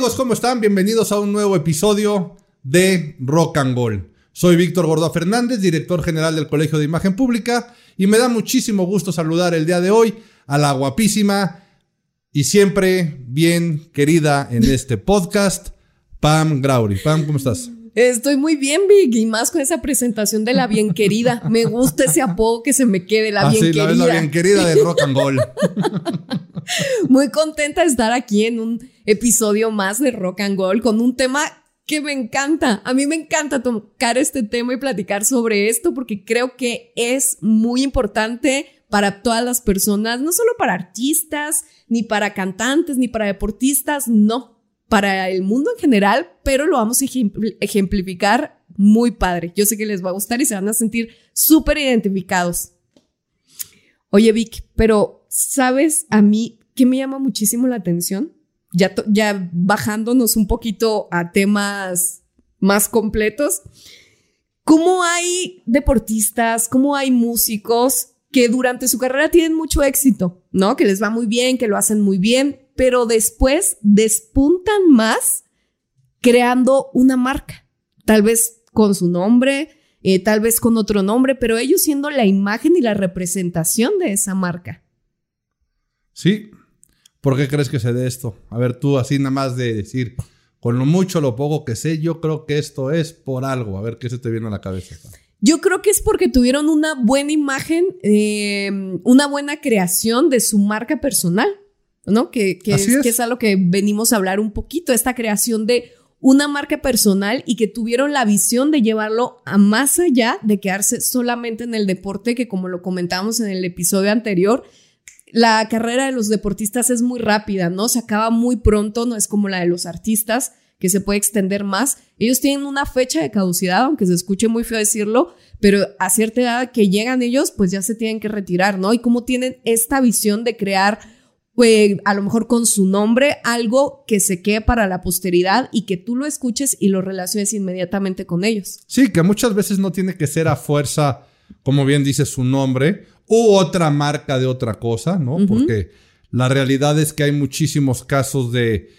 amigos? ¿Cómo están? Bienvenidos a un nuevo episodio de Rock and Gold. Soy Víctor Gordo Fernández, director general del Colegio de Imagen Pública, y me da muchísimo gusto saludar el día de hoy a la guapísima y siempre bien querida en este podcast, Pam Grauri. Pam, ¿cómo estás? Estoy muy bien, Vic, y más con esa presentación de la bien querida. Me gusta ese apodo que se me quede, la Ah, bien sí, la, querida. la bien querida de Rock and Gold. Muy contenta de estar aquí en un episodio más de Rock and Gold con un tema que me encanta. A mí me encanta tocar este tema y platicar sobre esto porque creo que es muy importante para todas las personas, no solo para artistas, ni para cantantes, ni para deportistas, no, para el mundo en general, pero lo vamos a ejempl- ejemplificar muy padre. Yo sé que les va a gustar y se van a sentir súper identificados. Oye, Vic, pero ¿sabes a mí qué me llama muchísimo la atención? Ya, ya bajándonos un poquito a temas más completos. ¿Cómo hay deportistas, cómo hay músicos que durante su carrera tienen mucho éxito, ¿no? Que les va muy bien, que lo hacen muy bien, pero después despuntan más creando una marca, tal vez con su nombre, eh, tal vez con otro nombre, pero ellos siendo la imagen y la representación de esa marca. Sí. ¿Por qué crees que se dé esto? A ver, tú así nada más de decir, con lo mucho, lo poco que sé, yo creo que esto es por algo. A ver, ¿qué se te viene a la cabeza? Yo creo que es porque tuvieron una buena imagen, eh, una buena creación de su marca personal, ¿no? Que, es, es. que es a lo que venimos a hablar un poquito, esta creación de una marca personal y que tuvieron la visión de llevarlo a más allá de quedarse solamente en el deporte, que como lo comentamos en el episodio anterior, la carrera de los deportistas es muy rápida, ¿no? Se acaba muy pronto, no es como la de los artistas, que se puede extender más. Ellos tienen una fecha de caducidad, aunque se escuche muy feo decirlo, pero a cierta edad que llegan ellos, pues ya se tienen que retirar, ¿no? Y cómo tienen esta visión de crear, a lo mejor con su nombre, algo que se quede para la posteridad y que tú lo escuches y lo relaciones inmediatamente con ellos. Sí, que muchas veces no tiene que ser a fuerza, como bien dice su nombre, u otra marca de otra cosa, ¿no? Porque la realidad es que hay muchísimos casos de,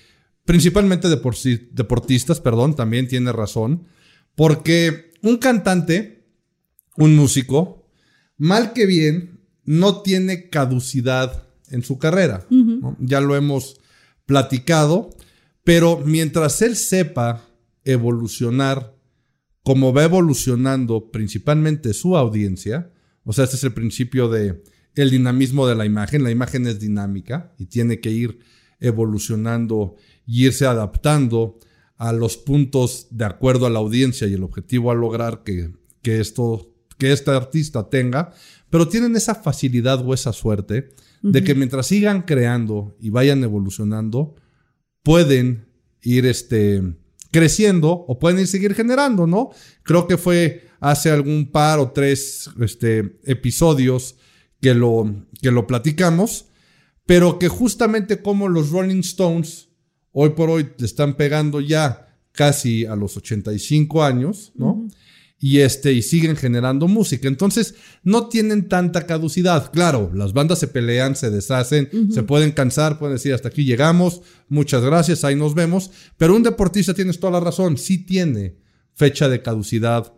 principalmente deportistas, perdón, también tiene razón, porque un cantante, un músico, mal que bien, no tiene caducidad en su carrera. ¿no? Ya lo hemos platicado, pero mientras él sepa evolucionar como va evolucionando principalmente su audiencia, o sea, este es el principio de el dinamismo de la imagen, la imagen es dinámica y tiene que ir evolucionando y irse adaptando a los puntos de acuerdo a la audiencia y el objetivo a lograr que, que esto, que este artista tenga, pero tienen esa facilidad o esa suerte de que mientras sigan creando y vayan evolucionando, pueden ir este, creciendo o pueden ir seguir generando, ¿no? Creo que fue hace algún par o tres este, episodios que lo, que lo platicamos, pero que justamente como los Rolling Stones hoy por hoy le están pegando ya casi a los 85 años, ¿no? Y este, y siguen generando música. Entonces, no tienen tanta caducidad. Claro, las bandas se pelean, se deshacen, se pueden cansar, pueden decir hasta aquí llegamos, muchas gracias, ahí nos vemos. Pero un deportista, tienes toda la razón, sí tiene fecha de caducidad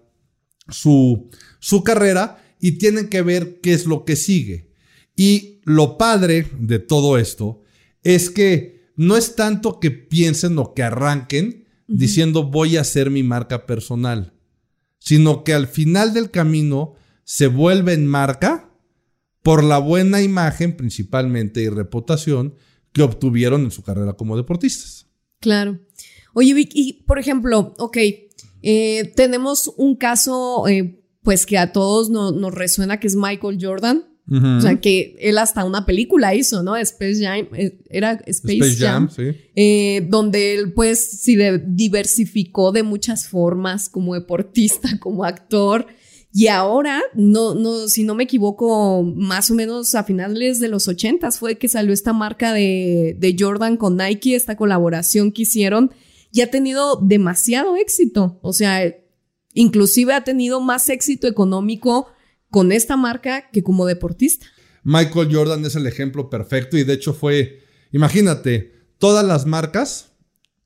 su, su carrera y tienen que ver qué es lo que sigue. Y lo padre de todo esto es que no es tanto que piensen o que arranquen diciendo voy a hacer mi marca personal, sino que al final del camino se vuelven marca por la buena imagen principalmente y reputación que obtuvieron en su carrera como deportistas. Claro. Oye, y por ejemplo, ok, eh, tenemos un caso, eh, pues que a todos no- nos resuena, que es Michael Jordan. O sea, que él hasta una película hizo, ¿no? Space Jam, eh, era Space, Space Jam, Jam, sí. eh, donde él pues sí diversificó de muchas formas como deportista, como actor. Y ahora, no, no, si no me equivoco, más o menos a finales de los ochentas fue que salió esta marca de, de Jordan con Nike, esta colaboración que hicieron, y ha tenido demasiado éxito. O sea, inclusive ha tenido más éxito económico con esta marca que como deportista. Michael Jordan es el ejemplo perfecto y de hecho fue, imagínate, todas las marcas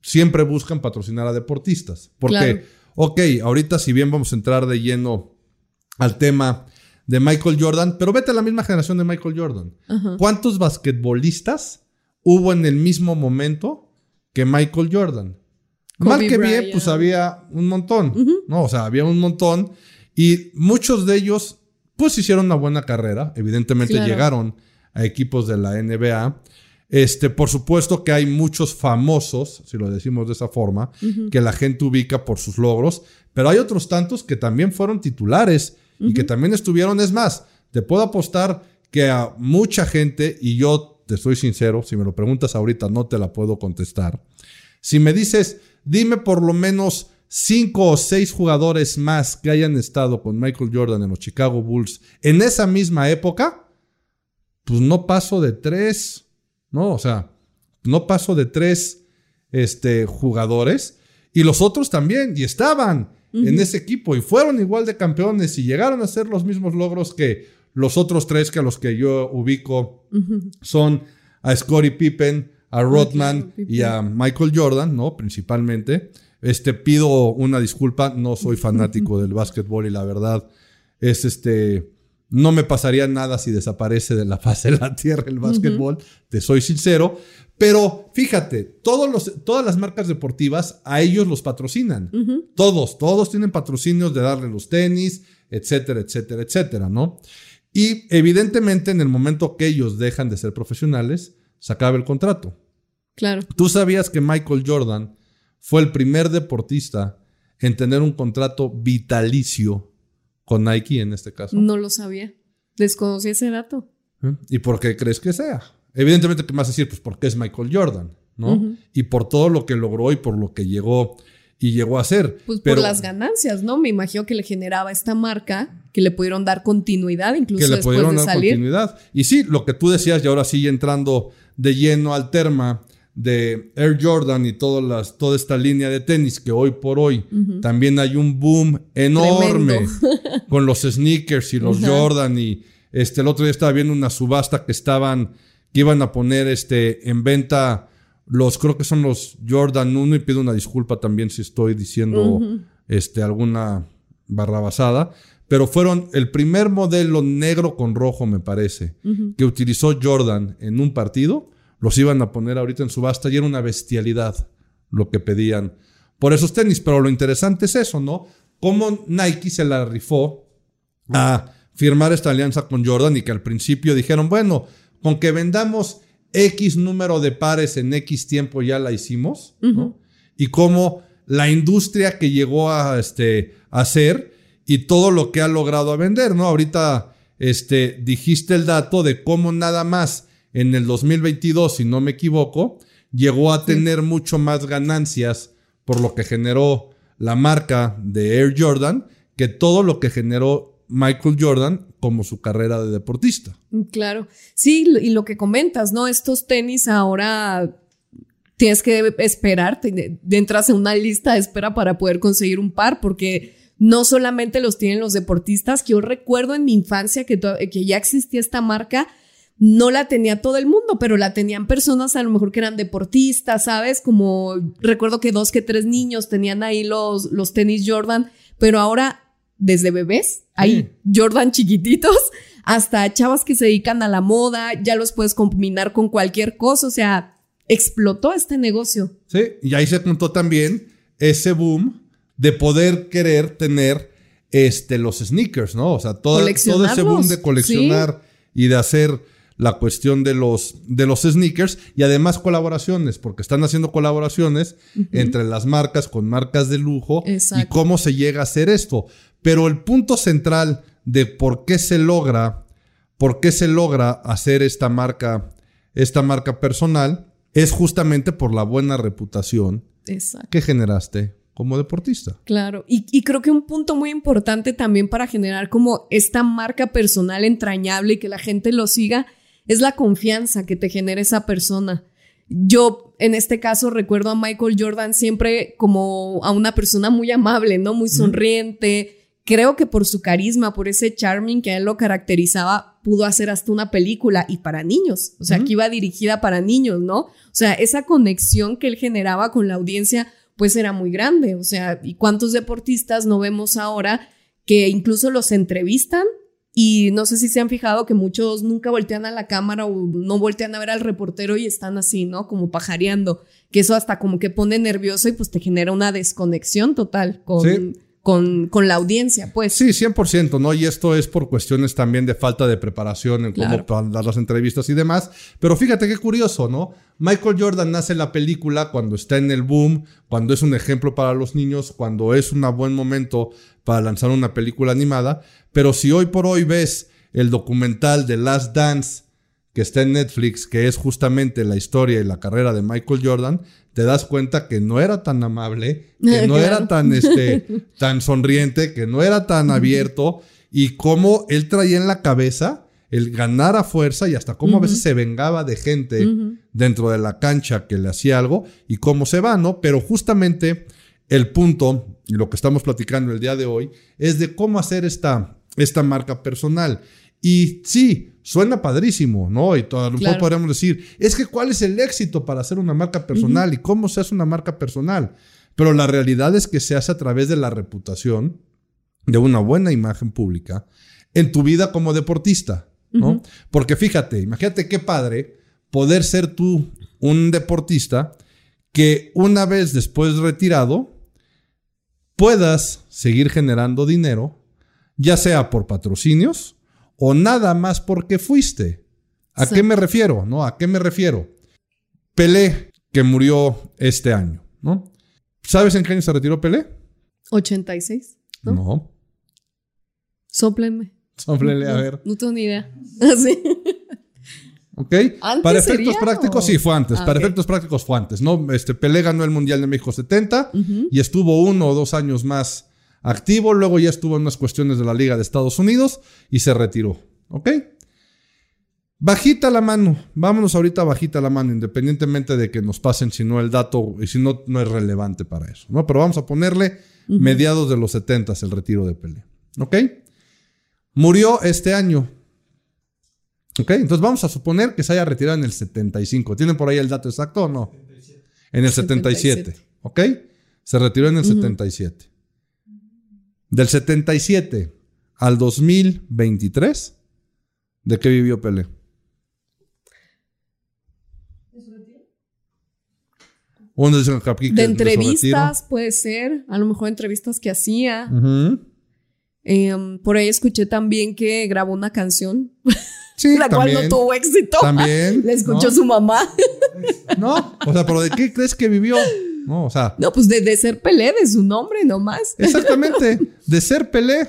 siempre buscan patrocinar a deportistas. Porque, Claro. ok, ahorita si bien vamos a entrar de lleno al tema de Michael Jordan, pero vete a la misma generación de Michael Jordan. Ajá. ¿Cuántos basquetbolistas hubo en el mismo momento que Michael Jordan? Kobe Mal que bien, pues había un montón, ¿no? O sea, había un montón y muchos de ellos, pues hicieron una buena carrera. Evidentemente Claro. llegaron a equipos de la NBA. Este, por supuesto que hay muchos famosos, si lo decimos de esa forma, que la gente ubica por sus logros, pero hay otros tantos que también fueron titulares y que también estuvieron. Es más, te puedo apostar que a mucha gente, y yo te soy sincero, si me lo preguntas ahorita no te la puedo contestar. Si me dices, dime por lo menos cinco o seis jugadores más que hayan estado con Michael Jordan en los Chicago Bulls en esa misma época, pues no paso de tres, ¿no? O sea, no paso de tres este, jugadores y los otros también, y estaban en ese equipo y fueron igual de campeones y llegaron a hacer los mismos logros que los otros tres que a los que yo ubico son a Scottie Pippen, a Rodman y a Michael Jordan, ¿no? Principalmente. Este, pido una disculpa, no soy fanático del básquetbol y la verdad es este, no me pasaría nada si desaparece de la faz de la tierra el básquetbol, te soy sincero. Pero fíjate, todos los, todas las marcas deportivas a ellos los patrocinan. Todos, todos tienen patrocinios de darle los tenis, etcétera, etcétera, etcétera, ¿no? Y evidentemente en el momento que ellos dejan de ser profesionales, se acaba el contrato. Claro. ¿Tú sabías que Michael Jordan fue el primer deportista en tener un contrato vitalicio con Nike en este caso? No lo sabía. Desconocí ese dato. ¿Eh? ¿Y por qué crees que sea? Evidentemente que a decir, pues porque es Michael Jordan, ¿no? Y por todo lo que logró y por lo que llegó y llegó a ser. Pues Pero por las ganancias, ¿no? Me imagino que le generaba esta marca, que le pudieron dar continuidad incluso que le después pudieron de dar salir. continuidad. Y sí, lo que tú decías, y ahora sí entrando de lleno al tema de Air Jordan y todas las, toda esta línea de tenis que hoy por hoy también hay un boom enorme con los sneakers y los. Jordan y este el otro día estaba viendo una subasta que estaban que iban a poner este en venta los creo que son los Jordan 1 y pido una disculpa también si estoy diciendo este alguna barrabasada, pero fueron el primer modelo negro con rojo me parece que utilizó Jordan en un partido, los iban a poner ahorita en subasta y era una bestialidad lo que pedían por esos tenis, pero lo interesante es eso, ¿no? Cómo Nike se la rifó a firmar esta alianza con Jordan y que al principio dijeron, bueno, con que vendamos X número de pares en X tiempo ya la hicimos, ¿no? Y cómo la industria que llegó a este, a hacer y todo lo que ha logrado a vender, ¿no? Ahorita este, dijiste el dato de cómo nada más en el 2022, si no me equivoco, llegó a tener mucho más ganancias por lo que generó la marca de Air Jordan que todo lo que generó Michael Jordan como su carrera de deportista. Claro. Sí, y lo que comentas, ¿no? Estos tenis ahora tienes que esperar, te- entras en una lista de espera para poder conseguir un par, porque no solamente los tienen los deportistas, que yo recuerdo en mi infancia que ya existía esta marca, no la tenía todo el mundo, pero la tenían personas a lo mejor que eran deportistas, ¿sabes? Como recuerdo que dos que tres niños tenían ahí los, los tenis Jordan, pero ahora desde bebés, hay Jordan chiquititos, hasta chavas que se dedican a la moda, ya los puedes combinar con cualquier cosa, o sea, explotó este negocio. Sí, y ahí se juntó también ese boom de poder querer tener este, los sneakers, ¿no? O sea, todo, todo ese boom de coleccionar y de hacer la cuestión de los, de los sneakers y además colaboraciones, porque están haciendo colaboraciones entre las marcas con marcas de lujo y Exacto. cómo se llega a hacer esto. Pero el punto central de por qué se logra, por qué se logra hacer esta marca, esta marca personal, es justamente por la buena reputación Exacto. que generaste como deportista. Claro, y, y creo que un punto muy importante también para generar como esta marca personal entrañable y que la gente lo siga es la confianza que te genera esa persona. Yo, en este caso, recuerdo a Michael Jordan siempre como a una persona muy amable, ¿no? Muy sonriente. Creo que por su carisma, por ese charming que a él lo caracterizaba, pudo hacer hasta una película y para niños, o sea, que iba dirigida para niños, ¿no? O sea, esa conexión que él generaba con la audiencia, pues era muy grande, o sea, ¿y cuántos deportistas no vemos ahora que incluso los entrevistan y no sé si se han fijado que muchos nunca voltean a la cámara o no voltean a ver al reportero y están así, ¿no? Como pajareando, que eso hasta como que pone nervioso y pues te genera una desconexión total con, con, con, la audiencia, pues. Sí, 100%, ¿no? Y esto es por cuestiones también de falta de preparación en cómo dar las entrevistas y demás. Pero fíjate qué curioso, ¿no? Michael Jordan nace en la película cuando está en el boom, cuando es un ejemplo para los niños, cuando es un buen momento para lanzar una película animada. Pero si hoy por hoy ves el documental de Last Dance que está en Netflix, que es justamente la historia y la carrera de Michael Jordan, te das cuenta que no era tan amable, que no era tan, este, tan sonriente, que no era tan abierto y cómo él traía en la cabeza el ganar a fuerza y hasta cómo a veces se vengaba de gente dentro de la cancha que le hacía algo y cómo se va, ¿no? Pero justamente el punto, y lo que estamos platicando el día de hoy, es de cómo hacer esta, esta marca personal. Y sí, suena padrísimo, ¿no? Y todo, a lo mejor podríamos decir, es que cuál es el éxito para hacer una marca personal y cómo se hace una marca personal. Pero la realidad es que se hace a través de la reputación, de una buena imagen pública, en tu vida como deportista, ¿no? Porque fíjate, imagínate qué padre poder ser tú un deportista que una vez después retirado puedas seguir generando dinero, ya sea por patrocinios, o nada más porque fuiste. ¿A qué me refiero? ¿No? ¿A qué me refiero? Pelé, que murió este año, ¿no? ¿Sabes en qué año se retiró Pelé? 86. No. no. Sóplenme. Sóplenle, a ver. No, tengo ni idea. Así. ¿Ok? Para efectos prácticos, sí, fue antes. Ah, Para efectos prácticos fue antes, ¿no? Este, Pelé ganó el Mundial de México 70 y estuvo uno o dos años más activo, luego ya estuvo en unas cuestiones de la Liga de Estados Unidos y se retiró. ¿Ok? Bajita la mano, vámonos ahorita bajita la mano, independientemente de que nos pasen si no el dato y si no, no es relevante para eso, ¿no? Pero vamos a ponerle mediados de los 70 el retiro de Pelé. ¿Ok? Murió este año. ¿Ok? Entonces vamos a suponer que se haya retirado en el 75. ¿Tienen por ahí el dato exacto o no? En el 77. ¿Ok? Se retiró en el 77. Del 77 al 2023, ¿de qué vivió Pelé? de entrevistas puede ser, a lo mejor entrevistas que hacía. Em, por ahí escuché también que grabó una canción. Sí, la cual no tuvo éxito. También. Le escuchó su mamá. No, o sea, pero ¿de qué crees que vivió? No, o sea. No, pues de, ser Pelé, de su nombre nomás. Exactamente, de ser Pelé.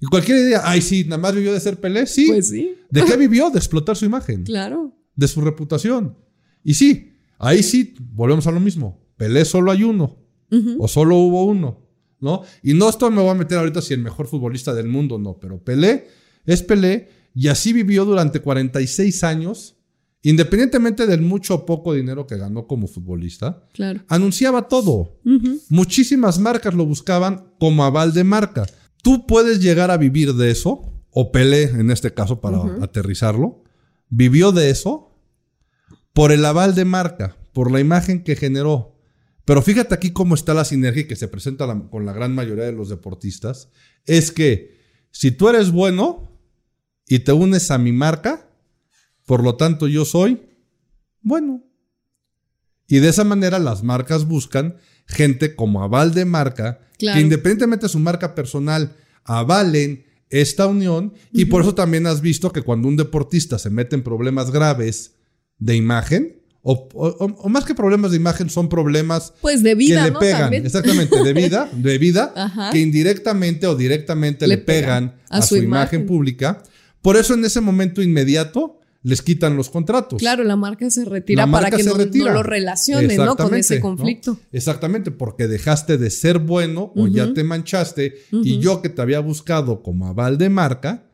Y cualquier idea, ay, sí, nada más vivió de ser Pelé, sí. Pues sí. ¿De qué vivió? De explotar su imagen. Claro. De su reputación. Y sí, ahí sí, volvemos a lo mismo. Pelé solo hay uno. O solo hubo uno. ¿No? Y no esto me voy a meter ahorita si el mejor futbolista del mundo, no. Pero Pelé es Pelé. Y así vivió durante 46 años independientemente del mucho o poco dinero que ganó como futbolista, anunciaba todo. Muchísimas marcas lo buscaban como aval de marca. Tú puedes llegar a vivir de eso, o Pelé en este caso para aterrizarlo, vivió de eso por el aval de marca, por la imagen que generó. Pero fíjate aquí cómo está la sinergia que se presenta con la gran mayoría de los deportistas. Es que si tú eres bueno y te unes a mi marca, por lo tanto, yo soy bueno. Y de esa manera las marcas buscan gente como aval de marca, que independientemente de su marca personal, avalen esta unión. Y por eso también has visto que cuando un deportista se mete en problemas graves de imagen, o, más que problemas de imagen, son problemas pues de vida, que le pegan, exactamente, de vida, de vida, que indirectamente o directamente le, pegan, a, su, imagen. pública. Por eso en ese momento inmediato les quitan los contratos. Claro, la marca se retira para que no, lo relacione, ¿no? Con ese conflicto. Exactamente, porque dejaste de ser bueno o ya te manchaste y yo que te había buscado como aval de marca,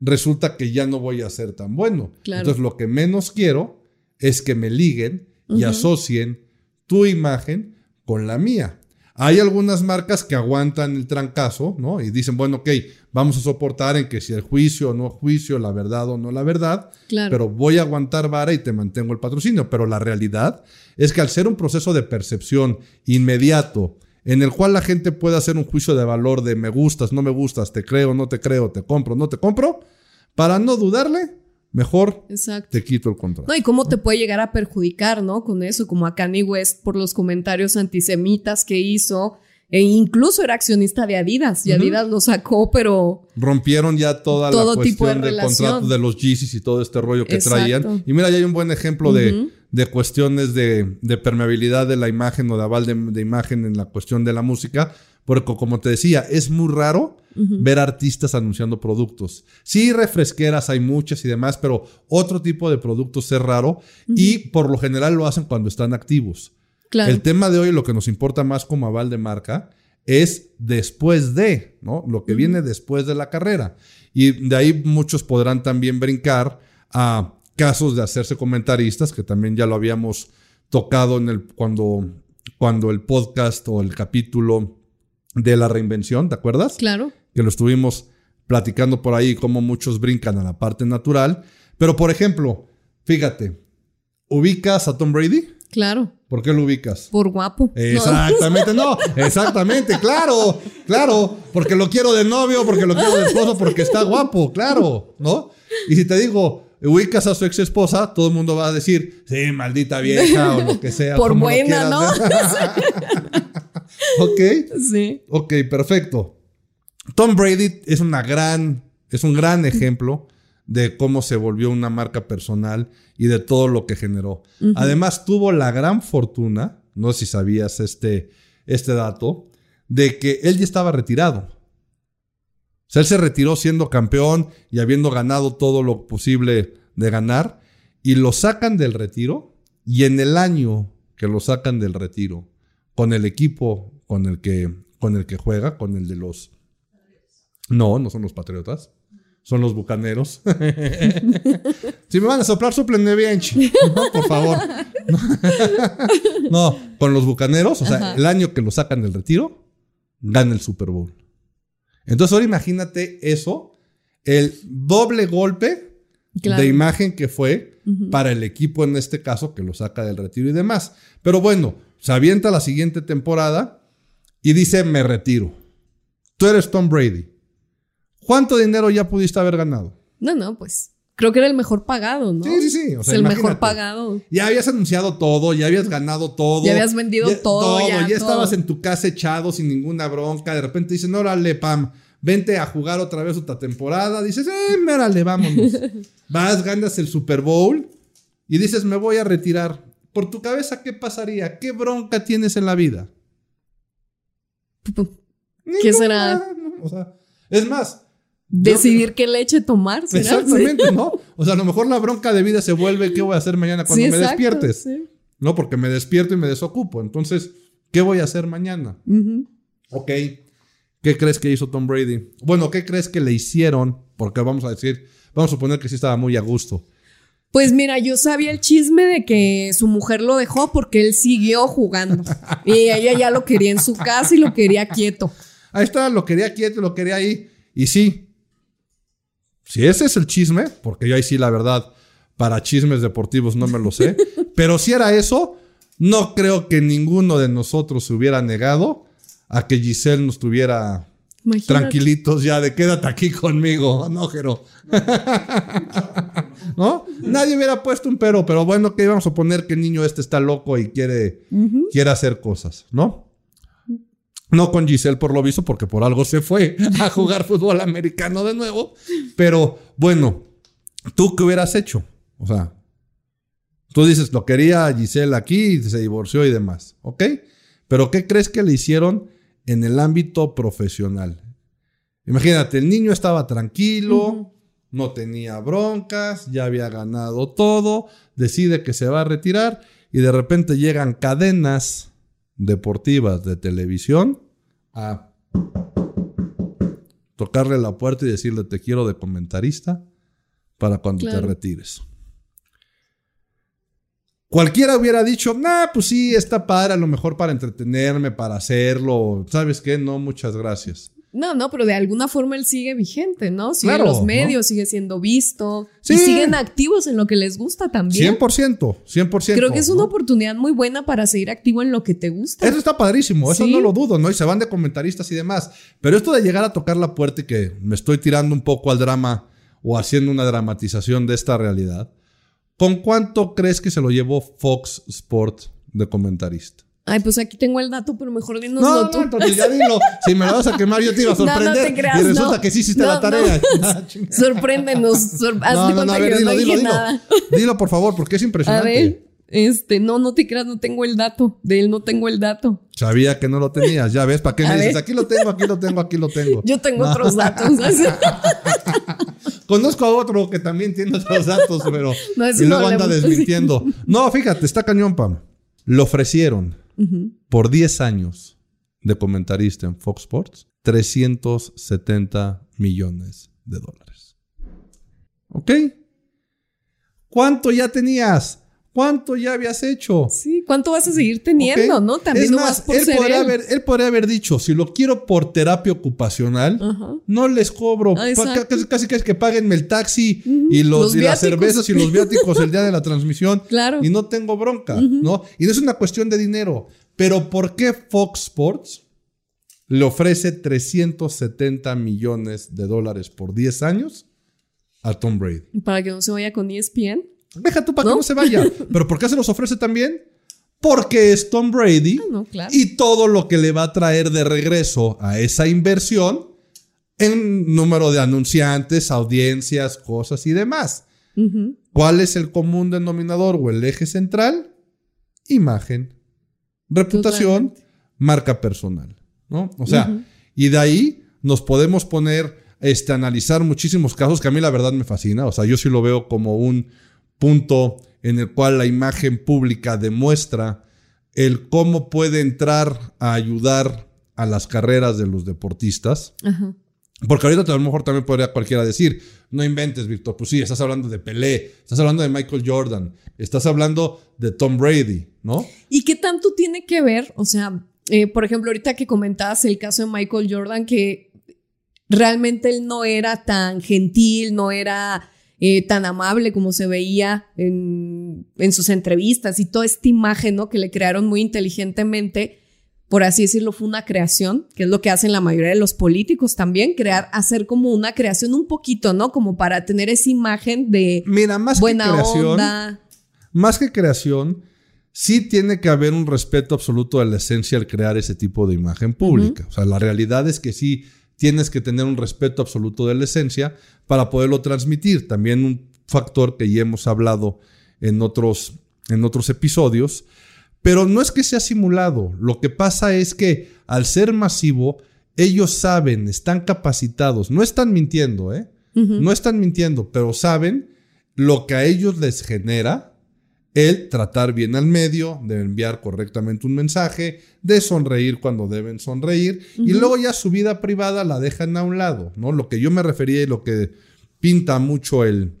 resulta que ya no voy a ser tan bueno. Entonces lo que menos quiero es que me liguen y asocien tu imagen con la mía. Hay algunas marcas que aguantan el trancazo, ¿no? Y dicen, bueno, ok, vamos a soportar en que si el juicio o no juicio, la verdad o no la verdad, Claro. pero voy a aguantar vara y te mantengo el patrocinio. Pero la realidad es que al ser un proceso de percepción inmediato, en el cual la gente puede hacer un juicio de valor de me gustas, no me gustas, te creo, no te creo, te compro, no te compro, para no dudarle, mejor Exacto. te quito el contrato. No, y cómo te puede llegar a perjudicar, ¿no? Con eso, como a Kanye West por los comentarios antisemitas que hizo. E incluso era accionista de Adidas. Y. Adidas lo sacó, pero Rompieron ya toda Todo la tipo de cuestión de, contratos de los Yeezys y todo este rollo que Exacto. traían. Y mira, ya hay un buen ejemplo de, de cuestiones de, de permeabilidad de la imagen o de aval de, de imagen en la cuestión de la música. Porque como te decía, es muy raro ver artistas anunciando productos. Sí, refresqueras hay muchas y demás, pero otro tipo de productos es raro y por lo general lo hacen cuando están activos. claro. El tema de hoy, lo que nos importa más como aval de marca, es después de, ¿no? Lo que viene después de la carrera. Y de ahí muchos podrán también brincar a casos de hacerse comentaristas, que también ya lo habíamos tocado en el, cuando, cuando el podcast o el capítulo de la reinvención, ¿te acuerdas? Claro. que lo estuvimos platicando por ahí, cómo muchos brincan a la parte natural. Pero, por ejemplo, fíjate, ¿ubicas a Tom Brady? Claro. ¿Por qué lo ubicas? Por guapo. No. Exactamente, no, exactamente, claro, claro, porque lo quiero de novio, porque lo quiero de esposo, porque está guapo, claro, ¿no? Y si te digo, ubicas a su ex esposa, todo el mundo va a decir, sí, maldita vieja o lo que sea. Por buena, ver. ok. Sí. Ok, perfecto. Tom Brady es una gran, es un gran ejemplo de cómo se volvió una marca personal y de todo lo que generó. Además, tuvo la gran fortuna, no sé si sabías este, este dato, de que él ya estaba retirado. O sea, él se retiró siendo campeón y habiendo ganado todo lo posible de ganar, y lo sacan del retiro, y en el año que lo sacan del retiro, con el equipo con el que, con el que juega, con el de los... No, no son los Patriotas, son los Bucaneros. si me van a soplar, soplenme bien. No, por favor. no, con los Bucaneros, o sea, Ajá. el año que lo sacan del retiro, gana el Super Bowl. Entonces ahora imagínate eso, el doble golpe Claro. de imagen que fue para el equipo en este caso que lo saca del retiro y demás. Pero bueno, se avienta la siguiente temporada y dice, me retiro. Tú eres Tom Brady. ¿Cuánto dinero ya pudiste haber ganado? No, no, pues. Creo que era el mejor pagado, ¿no? Sí, sí, sí. O Es sea, el mejor pagado. Ya habías anunciado todo, ya habías ganado todo. Ya habías vendido todo, ya, ya estabas todo. en tu casa echado sin ninguna bronca. De repente dicen, órale, Pam, vente a jugar otra vez otra temporada. Dices, eh, órale, vámonos. Vas, ganas el Super Bowl y dices, me voy a retirar. Por tu cabeza, ¿qué pasaría? ¿Qué bronca tienes en la vida? ¿Qué será? Ninguna, O sea, es más, Decidir qué leche tomar, ¿será? exactamente, ¿no? O sea, a lo mejor la bronca de vida se vuelve, ¿qué voy a hacer mañana cuando Sí, me exacto, despiertes? sí. No, porque me despierto y me desocupo. Entonces, ¿qué voy a hacer mañana? Ok. ¿Qué crees que hizo Tom Brady? Bueno, ¿qué crees que le hicieron? Porque vamos a decir, vamos a suponer que sí estaba muy a gusto. Pues mira, yo sabía el chisme de que su mujer lo dejó porque él siguió jugando. y ella ya lo quería en su casa y lo quería quieto. Ahí está, lo quería quieto, lo quería ahí. Y sí, si ese es el chisme, porque yo ahí sí, la verdad, para chismes deportivos no me lo sé. pero si era eso, no creo que ninguno de nosotros se hubiera negado a que Giselle nos tuviera Imagínate. tranquilitos ya de quédate aquí conmigo, no, Jero. ¿No? Nadie hubiera puesto un pero, pero bueno, que íbamos a poner que el niño este está loco y quiere, quiere hacer cosas, ¿no? No con Giselle por lo visto, porque por algo se fue a jugar fútbol americano de nuevo. Pero bueno, ¿tú qué hubieras hecho? O sea, tú dices, lo quería Giselle aquí y se divorció y demás, ¿ok? Pero ¿qué crees que le hicieron en el ámbito profesional? Imagínate, el niño estaba tranquilo, no tenía broncas, ya había ganado todo, decide que se va a retirar y de repente llegan cadenas deportivas de televisión a tocarle la puerta y decirle te quiero de comentarista para cuando te retires. Cualquiera hubiera dicho, nah, pues sí, está padre, a lo mejor para entretenerme, para hacerlo. ¿Sabes qué? No, muchas gracias. No, no, pero de alguna forma él sigue vigente, ¿no? Sigue Claro, en los ¿no? medios, sigue siendo visto. Sí. Y siguen activos en lo que les gusta también. 100%, 100%. Creo que es una ¿no? oportunidad muy buena para seguir activo en lo que te gusta. Eso está padrísimo, eso Sí. no lo dudo, ¿no? Y se van de comentaristas y demás. Pero esto de llegar a tocar la puerta y que me estoy tirando un poco al drama o haciendo una dramatización de esta realidad, ¿con cuánto crees que se lo llevó Fox Sport de comentarista? Ay, pues aquí tengo el dato, pero mejor dinos No, lo no, tú. entonces ya dilo. Si me lo vas a quemar, yo te iba a No, no sorprender. te creas, y resulta no. que sí hiciste No, la tarea. no. Ah. Sorpréndenos. sor- hazte no, no, no, a ver, dilo, no dilo, dilo. nada. Dilo, por favor, porque es A impresionante. ver, este, no, no te creas, no tengo el dato. De él no tengo el dato. Sabía que no lo tenías, ya ves, ¿para qué A me dices? ver. Aquí lo tengo, aquí lo tengo, aquí lo tengo. Yo tengo No. otros datos. Conozco a otro que también tiene otros datos, pero. No, y no luego anda desmintiendo. No, fíjate, está cañón, Pam. Le ofrecieron por 10 años de comentarista en Fox Sports 370 millones de dólares. ¿Ok? ¿Cuánto ya tenías? ¿Cuánto ya habías hecho? Sí, ¿cuánto vas a seguir teniendo, no? También es no más, vas por él, ser podría él. Haber, él podría haber dicho, si lo quiero por terapia ocupacional, no les cobro. Ah, exacto. casi, casi que es que páguenme el taxi y, los, Los y las cervezas y los viáticos el día de la transmisión. Claro. Y no tengo bronca, ¿no? Y no es una cuestión de dinero. Pero ¿por qué Fox Sports le ofrece 370 millones de dólares por 10 años a Tom Brady? Para que no se vaya con ESPN. Deja tú para que ¿No? se vaya. ¿Pero por qué se los ofrece también? Porque es Tom Brady no, claro. y todo lo que le va a traer de regreso a esa inversión en número de anunciantes, audiencias, cosas y demás. ¿Cuál es el común denominador o el eje central? Imagen, reputación, marca personal, ¿no? O sea, y de ahí nos podemos poner este, analizar muchísimos casos que a mí la verdad me fascina. O sea, yo sí lo veo como un punto en el cual la imagen pública demuestra el cómo puede entrar a ayudar a las carreras de los deportistas. Ajá. Porque ahorita a lo mejor también podría cualquiera decir, no inventes, Víctor. Pues sí, estás hablando de Pelé, estás hablando de Michael Jordan, estás hablando de Tom Brady, ¿no? ¿Y qué tanto tiene que ver? O sea, eh, por ejemplo, ahorita que comentabas el caso de Michael Jordan, que realmente él no era tan gentil, no era eh, tan amable como se veía en, en sus entrevistas y toda esta imagen ¿no? que le crearon muy inteligentemente, por así decirlo, fue una creación, que es lo que hacen la mayoría de los políticos también, crear, hacer como una creación un poquito, ¿no? Como para tener esa imagen de Mira, más buena que creación, onda. más que creación, sí tiene que haber un respeto absoluto de la esencia al crear ese tipo de imagen pública. O sea, la realidad es que sí tienes que tener un respeto absoluto de la esencia para poderlo transmitir. También un factor que ya hemos hablado en otros, en otros episodios. Pero no es que sea simulado. Lo que pasa es que al ser masivo, ellos saben, están capacitados. No están mintiendo, ¿eh? No están mintiendo, pero saben lo que a ellos les genera el tratar bien al medio, de enviar correctamente un mensaje, de sonreír cuando deben sonreír, y luego ya su vida privada la dejan a un lado, ¿no? Lo que yo me refería y lo que pinta mucho el,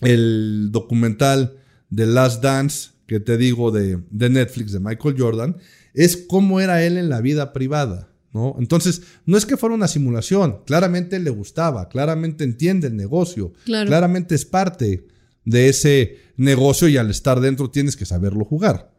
el documental de Last Dance, que te digo de, de Netflix, de Michael Jordan, es cómo era él en la vida privada. ¿no? Entonces, no es que fuera una simulación, claramente le gustaba, claramente entiende el negocio, Claro. claramente es parte de ese negocio y al estar dentro tienes que saberlo jugar.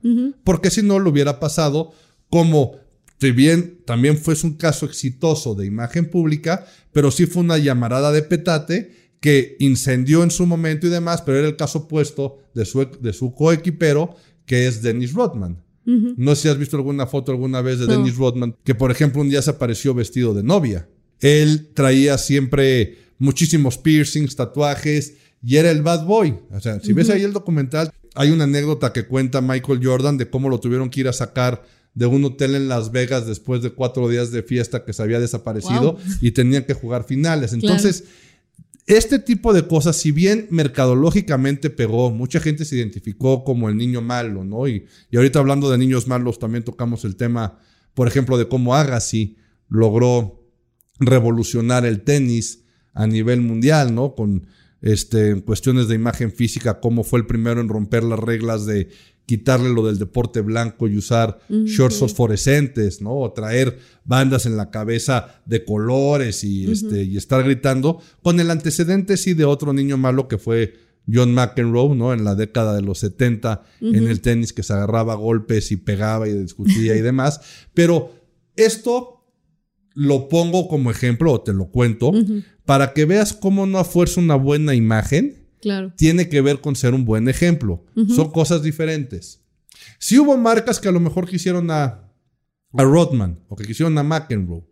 Porque si no, lo hubiera pasado como, si bien también fue un caso exitoso de imagen pública, pero sí fue una llamarada de petate que incendió en su momento y demás, pero era el caso opuesto de su, de su coequipero, que es Dennis Rodman. No sé si has visto alguna foto alguna vez de No. Dennis Rodman, que por ejemplo un día se apareció vestido de novia. Él traía siempre muchísimos piercings, tatuajes, y era el bad boy. O sea, si ves ahí el documental, hay una anécdota que cuenta Michael Jordan de cómo lo tuvieron que ir a sacar de un hotel en Las Vegas después de cuatro días de fiesta que se había desaparecido Wow. y tenían que jugar finales. Entonces, este tipo de cosas, si bien mercadológicamente pegó, mucha gente se identificó como el niño malo, ¿no? Y, y ahorita hablando de niños malos, también tocamos el tema, por ejemplo, de cómo Agassi logró revolucionar el tenis a nivel mundial, ¿no? Con este, en cuestiones de imagen física, cómo fue el primero en romper las reglas de quitarle lo del deporte blanco y usar shorts fosforescentes, ¿no? O traer bandas en la cabeza de colores y, este, y estar gritando, con el antecedente sí de otro niño malo que fue John McEnroe, ¿no? En la década de los 70, en el tenis que se agarraba golpes y pegaba y discutía y demás. Pero esto lo pongo como ejemplo o te lo cuento para que veas cómo no a fuerza una buena imagen Claro. tiene que ver con ser un buen ejemplo. Son cosas diferentes. Si hubo marcas que a lo mejor quisieron a, a Rodman o que quisieron a McEnroe,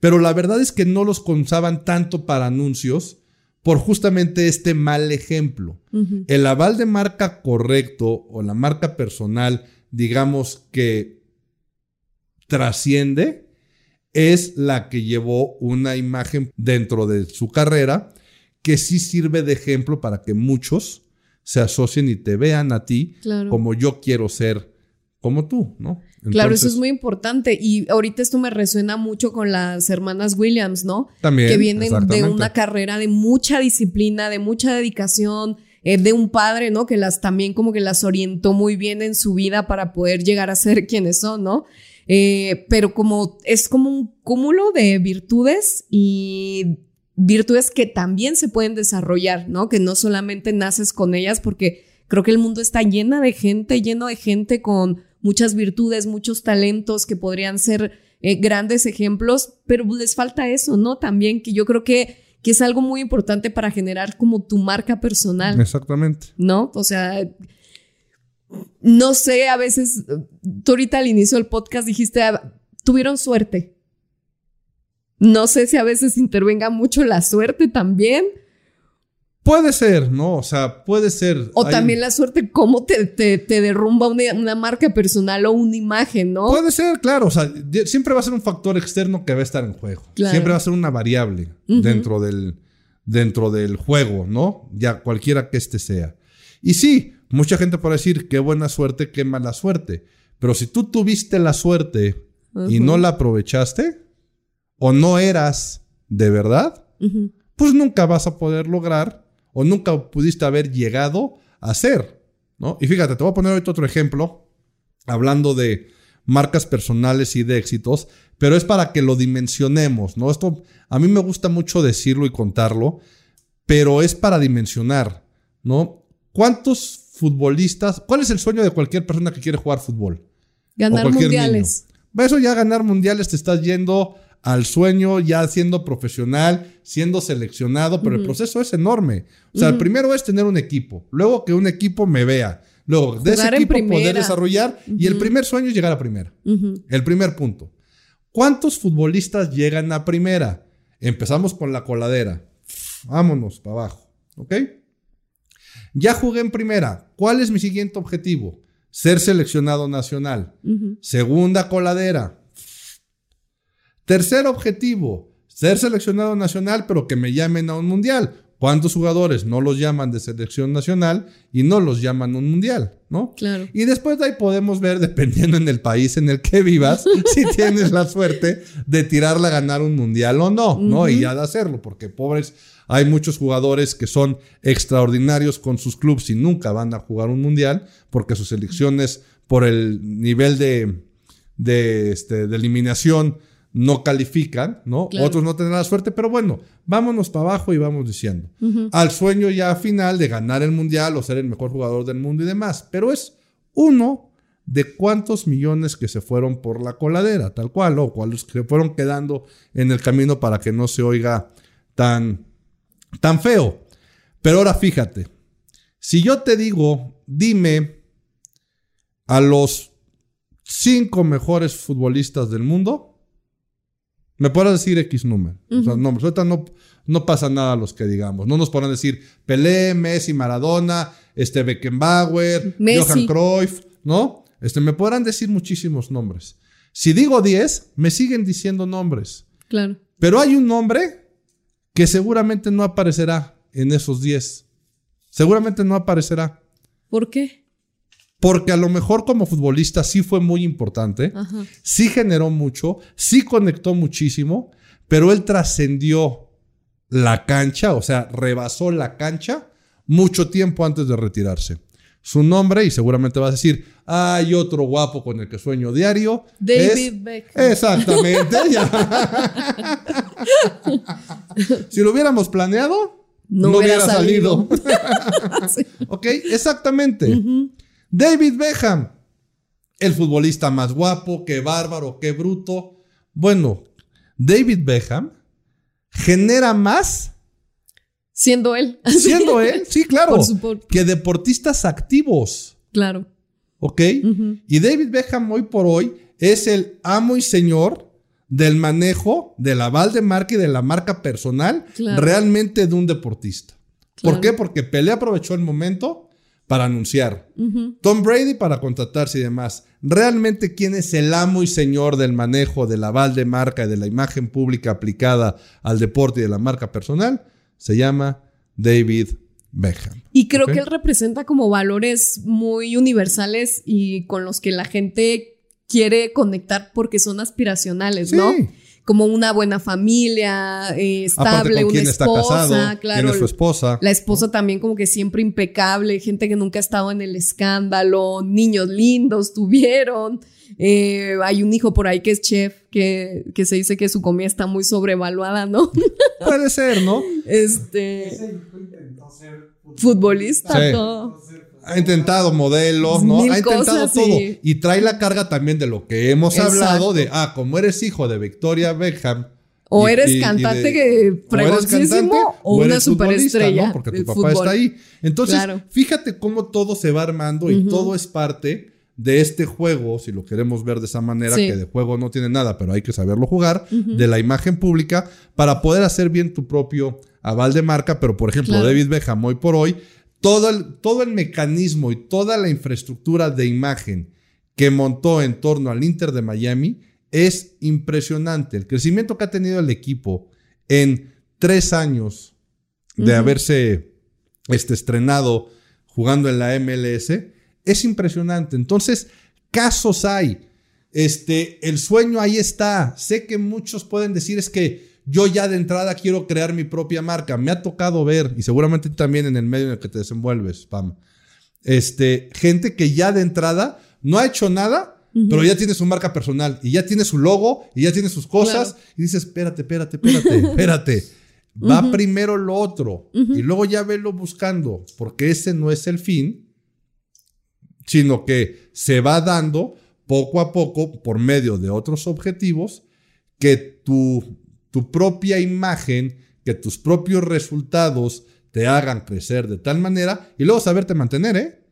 pero la verdad es que no los consaban tanto para anuncios por justamente este mal ejemplo. El aval de marca correcto o la marca personal, digamos que trasciende, es la que llevó una imagen dentro de su carrera que sí sirve de ejemplo para que muchos se asocien y te vean a ti Claro. como yo quiero ser como tú, ¿no? Claro, eso es muy importante. Y ahorita esto me resuena mucho con las hermanas Williams, ¿no? También, que vienen de una carrera de mucha disciplina, de mucha dedicación, eh, de un padre, ¿no? Que las también como que las orientó muy bien en su vida para poder llegar a ser quienes son, ¿no? Eh, pero como es como un cúmulo de virtudes y virtudes que también se pueden desarrollar, ¿no? Que no solamente naces con ellas porque creo que el mundo está llena de gente, lleno de gente con muchas virtudes, muchos talentos que podrían ser eh, grandes ejemplos, pero les falta eso, ¿no? También que yo creo que, que es algo muy importante para generar como tu marca personal, Exactamente. ¿no? O sea, no sé, a veces, tú ahorita al inicio del podcast dijiste, "Ah, tuvieron suerte. No sé si a veces intervenga mucho la suerte también, Puede ser, ¿no? O sea, puede ser. o Hay- también la suerte, cómo te, te, te derrumba una, una marca personal o una imagen, ¿no? Puede ser, claro. O sea, siempre va a ser un factor externo que va a estar en juego. Claro. Siempre va a ser una variable dentro, del, dentro del juego, ¿no? Ya cualquiera que este sea. Y sí, mucha gente puede decir qué buena suerte, qué mala suerte. Pero si tú tuviste la suerte y no la aprovechaste, o no eras de verdad, pues nunca vas a poder lograr o nunca pudiste haber llegado a ser, ¿no? Y fíjate, te voy a poner ahorita otro ejemplo, hablando de marcas personales y de éxitos, pero es para que lo dimensionemos, ¿no? Esto a mí me gusta mucho decirlo y contarlo, pero es para dimensionar, ¿no? ¿Cuántos futbolistas, cuál es el sueño de cualquier persona que quiere jugar fútbol? Ganar mundiales. niño. Eso ya ganar mundiales te estás yendo al sueño, ya siendo profesional, siendo seleccionado, pero el proceso es enorme. O sea, el primero es tener un equipo, luego que un equipo me vea, luego de ese equipo poder desarrollar y el primer sueño es llegar a primera. El primer punto. ¿Cuántos futbolistas llegan a primera? Empezamos con la coladera. Vámonos para abajo. ¿Ok? Ya jugué en primera. ¿Cuál es mi siguiente objetivo? Ser seleccionado nacional. Segunda coladera. Tercer objetivo, ser seleccionado nacional, pero que me llamen a un mundial. ¿Cuántos jugadores no los llaman de selección nacional y no los llaman un mundial? ¿No? Claro. Y después de ahí podemos ver, dependiendo en el país en el que vivas, si tienes la suerte de tirarla a ganar un mundial o no, ¿no? Y ya de hacerlo, porque pobres, hay muchos jugadores que son extraordinarios con sus clubes y nunca van a jugar un mundial, porque sus selecciones, por el nivel de, de, este, de eliminación, no califican, ¿no? Claro. Otros no tendrán la suerte, pero bueno, vámonos para abajo y vamos diciendo. Al sueño ya final de ganar el mundial o ser el mejor jugador del mundo y demás. Pero es uno de cuántos millones que se fueron por la coladera, tal cual, o cuáles que fueron quedando en el camino para que no se oiga tan, tan feo. Pero ahora fíjate, si yo te digo, dime a los cinco mejores futbolistas del mundo, me podrás decir X número. O sea, no, ahorita no, no pasa nada a los que digamos. No nos podrán decir Pelé, Messi, Maradona, este Beckenbauer, Messi. Johan Cruyff, ¿no? Este, me podrán decir muchísimos nombres. Si digo 10, me siguen diciendo nombres. Claro. Pero hay un nombre que seguramente no aparecerá en esos 10. Seguramente no aparecerá. ¿Por qué? Porque a lo mejor como futbolista sí fue muy importante, Ajá. sí generó mucho, sí conectó muchísimo, pero él trascendió la cancha, o sea, rebasó la cancha mucho tiempo antes de retirarse. Su nombre, y seguramente vas a decir, hay otro guapo con el que sueño diario. David Beckham. Exactamente. si lo hubiéramos planeado, no, hubiera, salido. ok, exactamente. David Beckham, el futbolista más guapo, qué bárbaro, qué bruto. Bueno, David Beckham genera más Siendo él. Siendo él, sí, claro. que deportistas activos. Claro. ¿Ok? Y David Beckham hoy por hoy es el amo y señor del manejo del aval de marca y de la marca personal realmente de un deportista. ¿Por qué? Porque Pelé aprovechó el momento para anunciar. Tom Brady para contratarse y demás. Realmente, ¿quién es el amo y señor del manejo del aval de marca y de la imagen pública aplicada al deporte y de la marca personal? se llama David Beckham. Y creo que él representa como valores muy universales y con los que la gente quiere conectar porque son aspiracionales, ¿no? Como una buena familia, eh, estable, una esposa, claro. ¿Quién su esposa? La esposa también como que siempre impecable, gente que nunca ha estado en el escándalo, niños lindos tuvieron. Eh, hay un hijo por ahí que es chef, que, que, se dice que su comida está muy sobrevaluada, ¿no? Puede ser, ¿no? Este. Futbolista, todo. Ha intentado modelos, ¿no? ha intentado todo. Y trae la carga también de lo que hemos hablado de, ah, como eres hijo de Victoria Beckham. O eres cantante que fregoncísimo o, una superestrella. ¿no? Porque tu papá está ahí. Entonces, fíjate cómo todo se va armando y todo es parte de este juego, si lo queremos ver de esa manera, que de juego no tiene nada, pero hay que saberlo jugar, de la imagen pública, para poder hacer bien tu propio aval de marca. Pero, por ejemplo, David Beckham hoy por hoy, todo el, todo el mecanismo y toda la infraestructura de imagen que montó en torno al Inter de Miami es impresionante. El crecimiento que ha tenido el equipo en tres años de haberse este, estrenado jugando en la MLS es impresionante. Entonces, casos hay. Este, el sueño ahí está. Sé que muchos pueden decir es que yo ya de entrada quiero crear mi propia marca. Me ha tocado ver, y seguramente también en el medio en el que te desenvuelves, Pam. Este, gente que ya de entrada no ha hecho nada, pero ya tiene su marca personal y ya tiene su logo y ya tiene sus cosas. Y dices, espérate, espérate, espérate, espérate. Va primero lo otro y luego ya velo buscando, porque ese no es el fin sino que se va dando poco a poco por medio de otros objetivos que tu, tu propia imagen, que tus propios resultados te hagan crecer de tal manera y luego saberte mantener, ¿eh?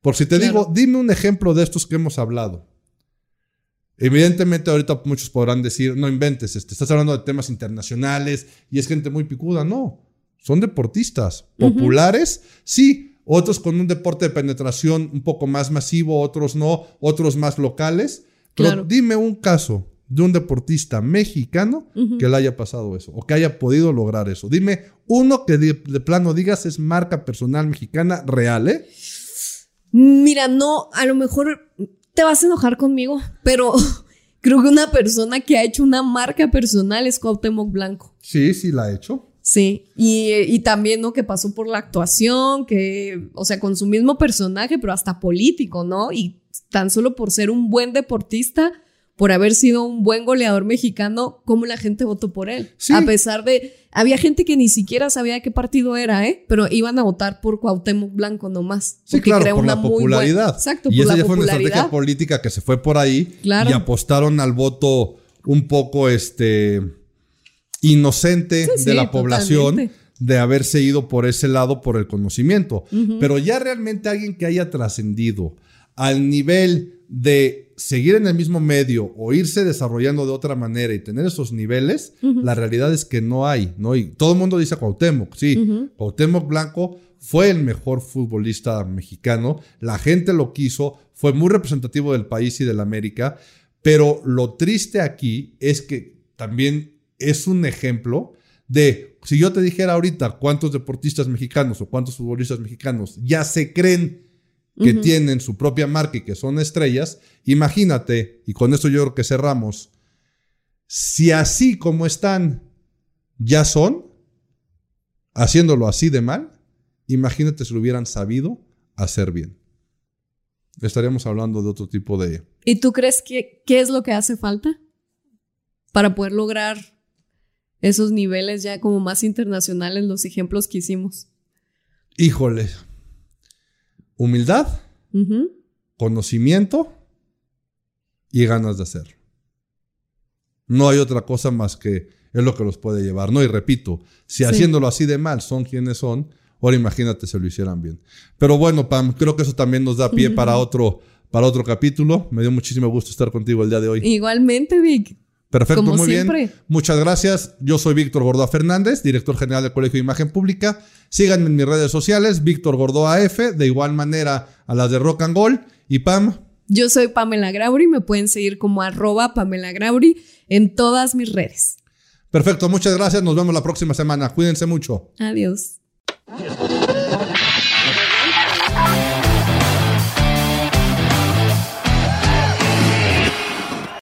Por si te digo, dime un ejemplo de estos que hemos hablado. Evidentemente ahorita muchos podrán decir, no inventes, este, estás hablando de temas internacionales y es gente muy picuda. No, son deportistas populares, sí, otros con un deporte de penetración un poco más masivo, otros no, otros más locales. Pero dime un caso de un deportista mexicano que le haya pasado eso o que haya podido lograr eso. Dime uno que de, plano digas es marca personal mexicana real, ¿eh? Mira, no, a lo mejor te vas a enojar conmigo, pero creo que una persona que ha hecho una marca personal es Cuauhtémoc Blanco. Sí, sí la ha hecho. Sí, y, y, también, ¿no? Que pasó por la actuación, que, o sea, con su mismo personaje, pero hasta político, ¿no? Y tan solo por ser un buen deportista, por haber sido un buen goleador mexicano, ¿cómo la gente votó por él? A pesar de, había gente que ni siquiera sabía de qué partido era, ¿eh? Pero iban a votar por Cuauhtémoc Blanco nomás. Sí, claro, por la popularidad. exacto, y esa ya fue una estrategia política que se fue por ahí y apostaron al voto un poco, este inocente de la población de haberse ido por ese lado por el conocimiento. Pero ya realmente alguien que haya trascendido al nivel de seguir en el mismo medio o irse desarrollando de otra manera y tener esos niveles, la realidad es que no hay, ¿no? Y todo el mundo dice Cuauhtémoc, sí, Cuauhtémoc Blanco fue el mejor futbolista mexicano, la gente lo quiso, fue muy representativo del país y de la América, pero lo triste aquí es que también es un ejemplo de, si yo te dijera ahorita cuántos deportistas mexicanos o cuántos futbolistas mexicanos ya se creen que tienen su propia marca y que son estrellas, imagínate, y con esto yo creo que cerramos, si así como están ya son, haciéndolo así de mal, imagínate si lo hubieran sabido hacer bien. Estaríamos hablando de otro tipo de... ¿Y tú crees que qué es lo que hace falta para poder lograr esos niveles ya como más internacionales, los ejemplos que hicimos? Híjole. Humildad, conocimiento y ganas de hacer. No hay otra cosa más que es lo que los puede llevar. No, y repito, si Sí. haciéndolo así de mal son quienes son, ahora imagínate si lo hicieran bien. Pero bueno, Pam, creo que eso también nos da pie para otro, para otro capítulo. Me dio muchísimo gusto estar contigo el día de hoy. Igualmente, Vic. Perfecto, como muy siempre. bien. Muchas gracias. Yo soy Víctor Gordoa Fernández, director general del Colegio de Imagen Pública. Síganme en mis redes sociales, Víctor Gordoa F, de igual manera a las de Rock and Gold. Y Pam, Yo soy Pamela Grauri, me pueden seguir como arroba Pamela Grauri en todas mis redes. perfecto, muchas gracias. Nos vemos la próxima semana. Cuídense mucho. Adiós.